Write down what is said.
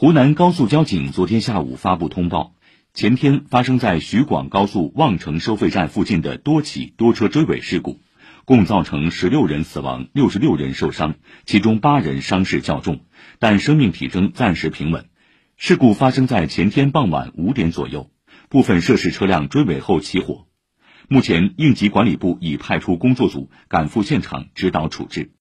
湖南高速交警昨天下午发布通报前天发生在徐广高速望城收费站附近的多起多车追尾事故共造成十六人死亡六十六人受伤其中八人伤势较重但生命体征暂时平稳。事故发生在前天傍晚五点左右部分涉事车辆追尾后起火。目前应急管理部已派出工作组赶赴现场指导处置。